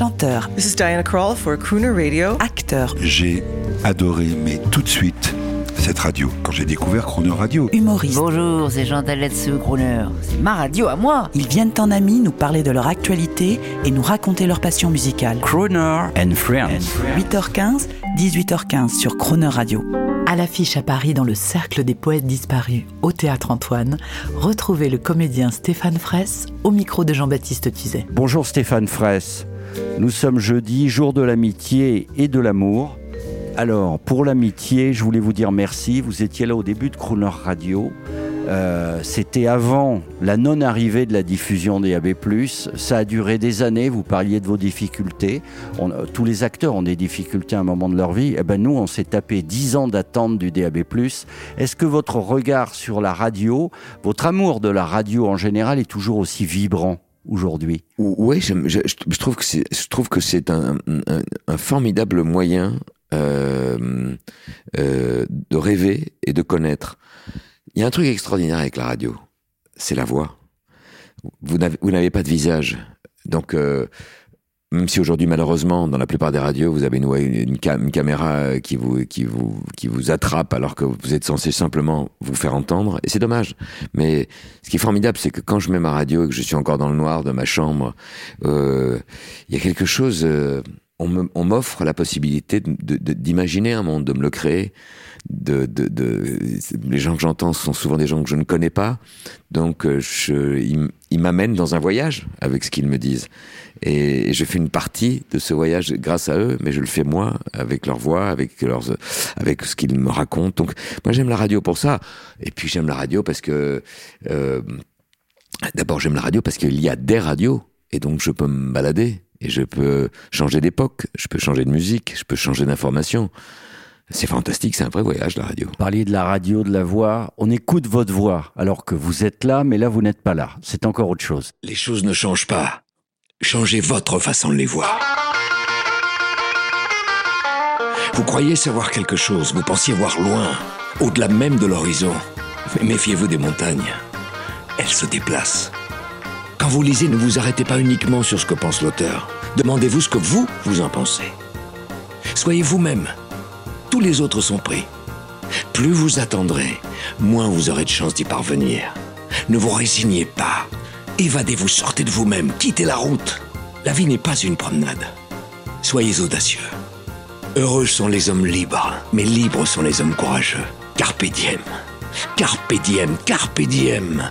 chanteur, This is Diana Krall for Crooner Radio. acteur, J'ai adoré, mais tout de suite, cette radio. Quand j'ai découvert Chrono Radio, humoriste. Bonjour, c'est Jean Taletsu Crooner. C'est ma radio à moi. Ils viennent en amis nous parler de leur actualité et nous raconter leur passion musicale. Croner and Friends. 8h15, 18h15 sur Croner Radio. À l'affiche à Paris dans le Cercle des Poètes Disparus au Théâtre Antoine, retrouvez le comédien Stéphane Fraisse au micro de Jean-Baptiste Tuzet. Bonjour Stéphane Fraisse. Nous sommes jeudi, jour de l'amitié et de l'amour. Alors, pour l'amitié, je voulais vous dire merci. Vous étiez là au début de Crooner Radio. Euh, C'était avant la non-arrivée de la diffusion des AB+. Ça a duré des années. Vous parliez de vos difficultés. Euh, tous les acteurs ont des difficultés à un moment de leur vie. Eh ben nous, on s'est tapé 10 ans d'attente du DAB+. Est-ce que votre regard sur la radio, votre amour de la radio en général, est toujours aussi vibrant? Aujourd'hui Oui, je, trouve que c'est, un, formidable moyen euh, euh, de rêver et de connaître. Il y a un truc extraordinaire avec la radio, c'est la voix. Vous n'avez, vous n'avez pas de visage, donc euh, même si aujourd'hui malheureusement dans la plupart des radios vous avez une, une, cam- une caméra qui vous qui vous qui vous attrape alors que vous êtes censé simplement vous faire entendre et c'est dommage. Mais ce qui est formidable c'est que quand je mets ma radio et que je suis encore dans le noir de ma chambre, euh, il y a quelque chose. euh, on m'offre la possibilité d'imaginer un monde, de me le créer. De, de, de, les gens que j'entends sont souvent des gens que je ne connais pas, donc euh, je, ils m'amènent dans un voyage avec ce qu'ils me disent. Et je fais une partie de ce voyage grâce à eux, mais je le fais moi, avec leur voix, avec leurs, avec ce qu'ils me racontent. Donc, moi, j'aime la radio pour ça. Et puis, j'aime la radio parce que, euh, d'abord, j'aime la radio parce qu'il y a des radios. Et donc, je peux me balader. Et je peux changer d'époque. Je peux changer de musique. Je peux changer d'information. C'est fantastique. C'est un vrai voyage, la radio. Parler de la radio, de la voix, on écoute votre voix alors que vous êtes là, mais là vous n'êtes pas là. C'est encore autre chose. Les choses ne changent pas. Changez votre façon de les voir. Vous croyez savoir quelque chose, vous pensiez voir loin, au-delà même de l'horizon. Mais méfiez-vous des montagnes. Elles se déplacent. Quand vous lisez, ne vous arrêtez pas uniquement sur ce que pense l'auteur. Demandez-vous ce que vous, vous en pensez. Soyez vous-même. Tous les autres sont pris. Plus vous attendrez, moins vous aurez de chances d'y parvenir. Ne vous résignez pas. Évadez-vous, sortez de vous-même, quittez la route. La vie n'est pas une promenade. Soyez audacieux. Heureux sont les hommes libres, mais libres sont les hommes courageux. Carpe diem. Carpe diem, carpe diem.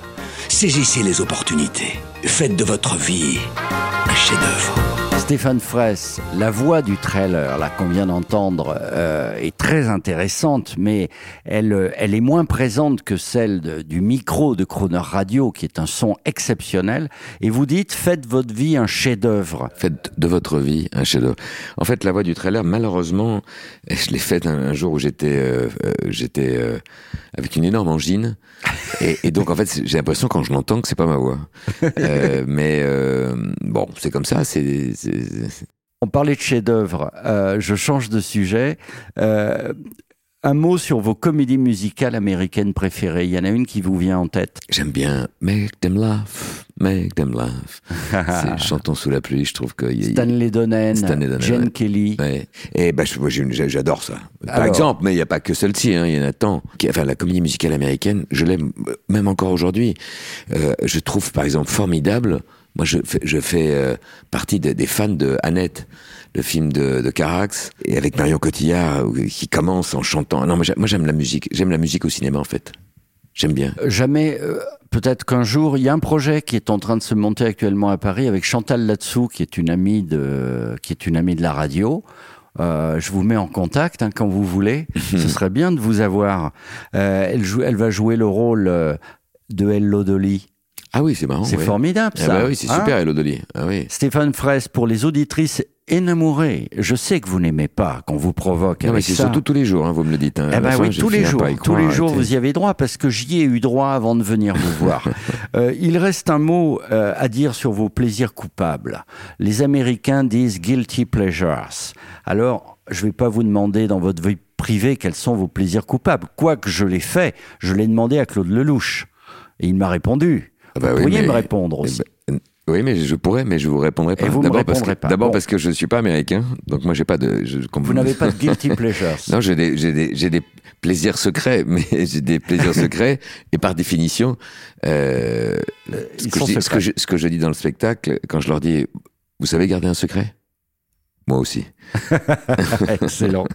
Saisissez les opportunités. Faites de votre vie un chef-d'œuvre. Stéphane Fraisse, la voix du trailer là qu'on vient d'entendre euh, est très intéressante, mais elle, euh, elle est moins présente que celle de- du micro de Croner Radio, qui est un son exceptionnel. Et vous dites, faites votre vie un chef-d'œuvre. Faites de votre vie un chef-d'œuvre. En fait, la voix du trailer, malheureusement, je l'ai faite un, un jour où j'étais euh, euh, j'étais euh, avec une énorme angine. Et, et donc, en fait, j'ai l'impression quand je l'entends que c'est pas ma voix. Euh, mais euh, bon, c'est comme ça. C'est- On parlait de chef-d'œuvre. Euh, je change de sujet. Euh, un mot sur vos comédies musicales américaines préférées. Il y en a une qui vous vient en tête. J'aime bien Make them laugh, make them laugh. Chantons sous la pluie. Je trouve que y a- Stanley Donen, Stanley Donen, Jane ouais. Kelly. Ouais. Et une- j'ai- j'adore ça. Par Alors. exemple, mais il n'y a pas que celle-ci, hein, il y en a tant. Enfin, la comédie musicale américaine, je l'aime euh, même encore aujourd'hui. Euh, je trouve, par exemple, formidable. Moi, je fais, je fais euh, partie de- des fans de Annette, le film de, de Carax, et avec Marion Cotillard, où- qui commence en chantant. Non, moi, j'ai- moi, j'aime la musique. J'aime la musique au cinéma, en fait. J'aime bien. Jamais, euh, peut-être qu'un jour, il y a un projet qui est en train de se monter actuellement à Paris avec Chantal Latsou, qui est une amie de, qui est une amie de la radio. Euh, je vous mets en contact hein, quand vous voulez. Ce serait bien de vous avoir. Euh, elle, joue, elle va jouer le rôle euh, de Hello Dolly. Ah oui, c'est marrant. C'est ouais. formidable, Ah ça. bah oui, c'est Hein super, Elodie. Ah oui. Stéphane Fraisse, pour les auditrices énamourées, je sais que vous n'aimez pas qu'on vous provoque Non, mais avec c'est ça. surtout tous les jours, hein, vous me le dites. hein. Eh ben fin, oui, tous les jours, tous croire, les jours, vous y avez droit parce que j'y ai eu droit avant de venir vous voir. Euh, il reste un mot euh, à dire sur vos plaisirs coupables. Les Américains disent guilty pleasures. Alors, je vais pas vous demander dans votre vie privée quels sont vos plaisirs coupables. Quoique je l'ai fait, je l'ai demandé à Claude Lelouch et il m'a répondu. Ah bah vous oui, pourriez mais- me répondre Eh aussi. ben, Oui, mais je pourrais, mais je vous répondrai pas. D'abord parce que, pas. d'abord Bon. parce que je suis pas américain, donc moi j'ai pas de. je- Vous n'avez pas de guilty pleasures. Non, j'ai des, plaisirs secrets, mais j'ai des plaisirs secrets, et par définition, euh, ce, ils que sont je dis, ce, secrets. que je, ce que je dis dans le spectacle, quand je leur dis, vous savez garder un secret Moi aussi. Excellent.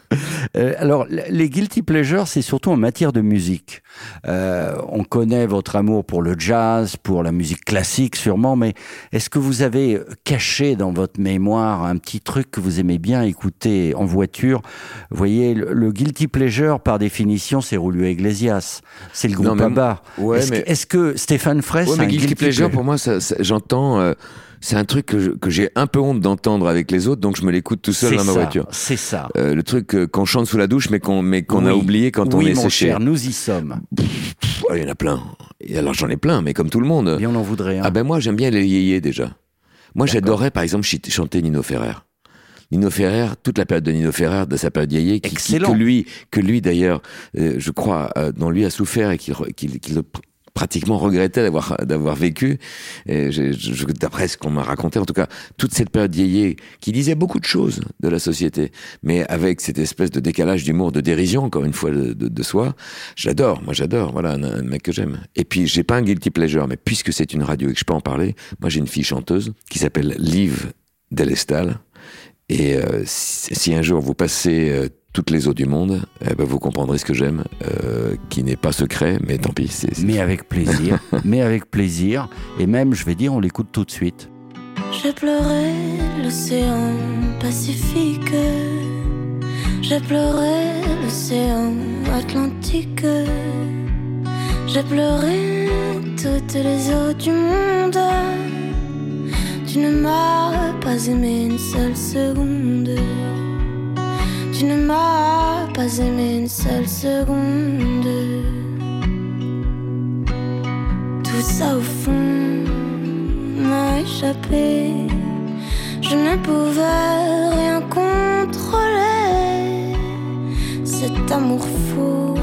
Euh, alors, les guilty pleasures, c'est surtout en matière de musique. Euh, on connaît votre amour pour le jazz, pour la musique classique sûrement, mais est-ce que vous avez caché dans votre mémoire un petit truc que vous aimez bien écouter en voiture? Vous voyez, le, le guilty pleasure, par définition, c'est Julio Iglesias. C'est le groupe ABBA. Ouais, est-ce, mais- que, Stéphane Fraisse Ouais, mais guilty pleasure, pour moi, ça, ça- j'entends. euh, c'est un truc que, j'ai un peu honte d'entendre avec les autres, donc je me l'écoute tout seul dans voiture. C'est ça. Euh, le truc euh, qu'on chante sous la douche, mais qu'on mais qu'on a oublié quand on oui, est mon séché. cher, nous y sommes. Pff, Il y en a plein. Et alors j'en ai plein, mais comme tout le monde. Bien, on en voudrait un. Ah ben moi j'aime bien les yéyés déjà. Moi j'adorais par exemple ch- chanter Nino Ferrer. Nino Ferrer, toute la période de Nino Ferrer, de sa période yéyé, qui, qui- Excellent. que lui, que lui d'ailleurs, euh, je crois, dont lui a souffert et qu'il pr- pratiquement regrettait d'avoir d'avoir vécu. D'après ce qu'on m'a raconté, en tout cas, toute cette période yéyé qui disait beaucoup de choses de la société, mais avec cette espèce de décalage d'humour, de dérision, encore une fois, de, de- de soi. J'adore, moi j'adore, voilà, un, un mec que j'aime. Et puis j'ai pas un guilty pleasure, mais puisque c'est une radio et que je peux en parler, moi j'ai une fille chanteuse qui s'appelle Liv Delestal. Et euh, si, si un jour vous passez euh, toutes les eaux du monde, eh ben, vous comprendrez ce que j'aime, euh, qui n'est pas secret, mais tant pis. c'est c'est- Mais avec plaisir, mais avec plaisir. Et même, je vais dire, on l'écoute tout de suite. J'ai pleuré l'océan Pacifique. J'ai pleuré l'océan Atlantique. J'ai pleuré toutes les eaux du monde. Tu ne m'as pas aimé une seule seconde. Tu ne m'as pas aimé une seule seconde. Tout ça au fond m'a échappé. Je ne pouvais rien contrôler. Cet amour fou,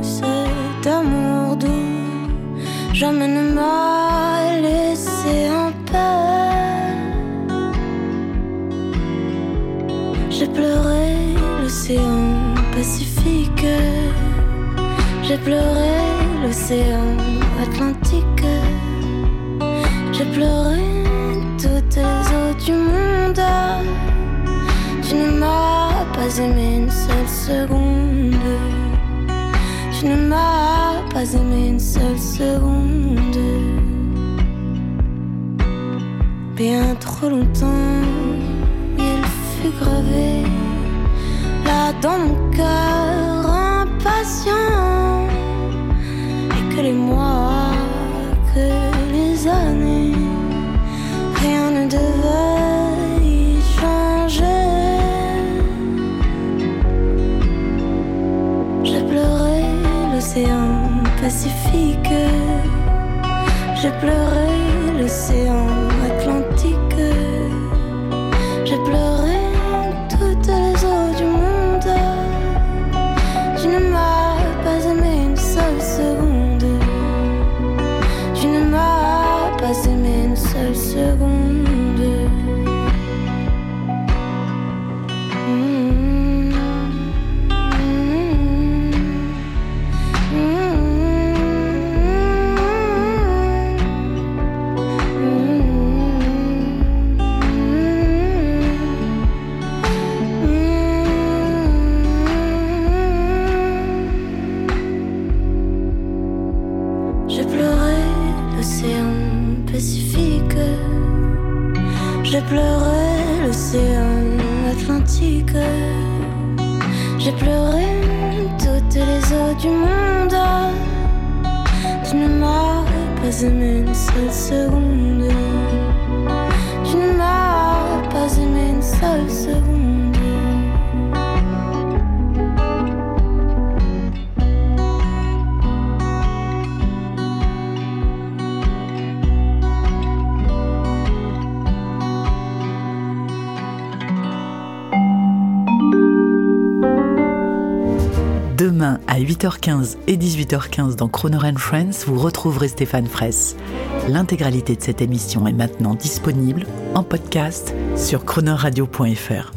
cet amour doux, jamais ne m'a laissé en paix. J'ai pleuré l'océan Pacifique. J'ai pleuré l'océan Atlantique. J'ai pleuré toutes les eaux du monde. Tu ne m'as pas aimé une seule seconde. Tu ne m'as pas aimé une seule seconde. Bien trop longtemps, il fut gravé dans mon cœur impatient. Et que les mois, J'ai pleuré l'océan Atlantique. J'ai pleuré toutes les eaux du monde. Tu ne m'as pas aimé une seule seconde. Tu ne m'as pas aimé une seule seconde. Demain à 8h15 et 18h15 dans Croner Friends, vous retrouverez Stéphane Fraisse. L'intégralité de cette émission est maintenant disponible en podcast sur chronoradio.fr.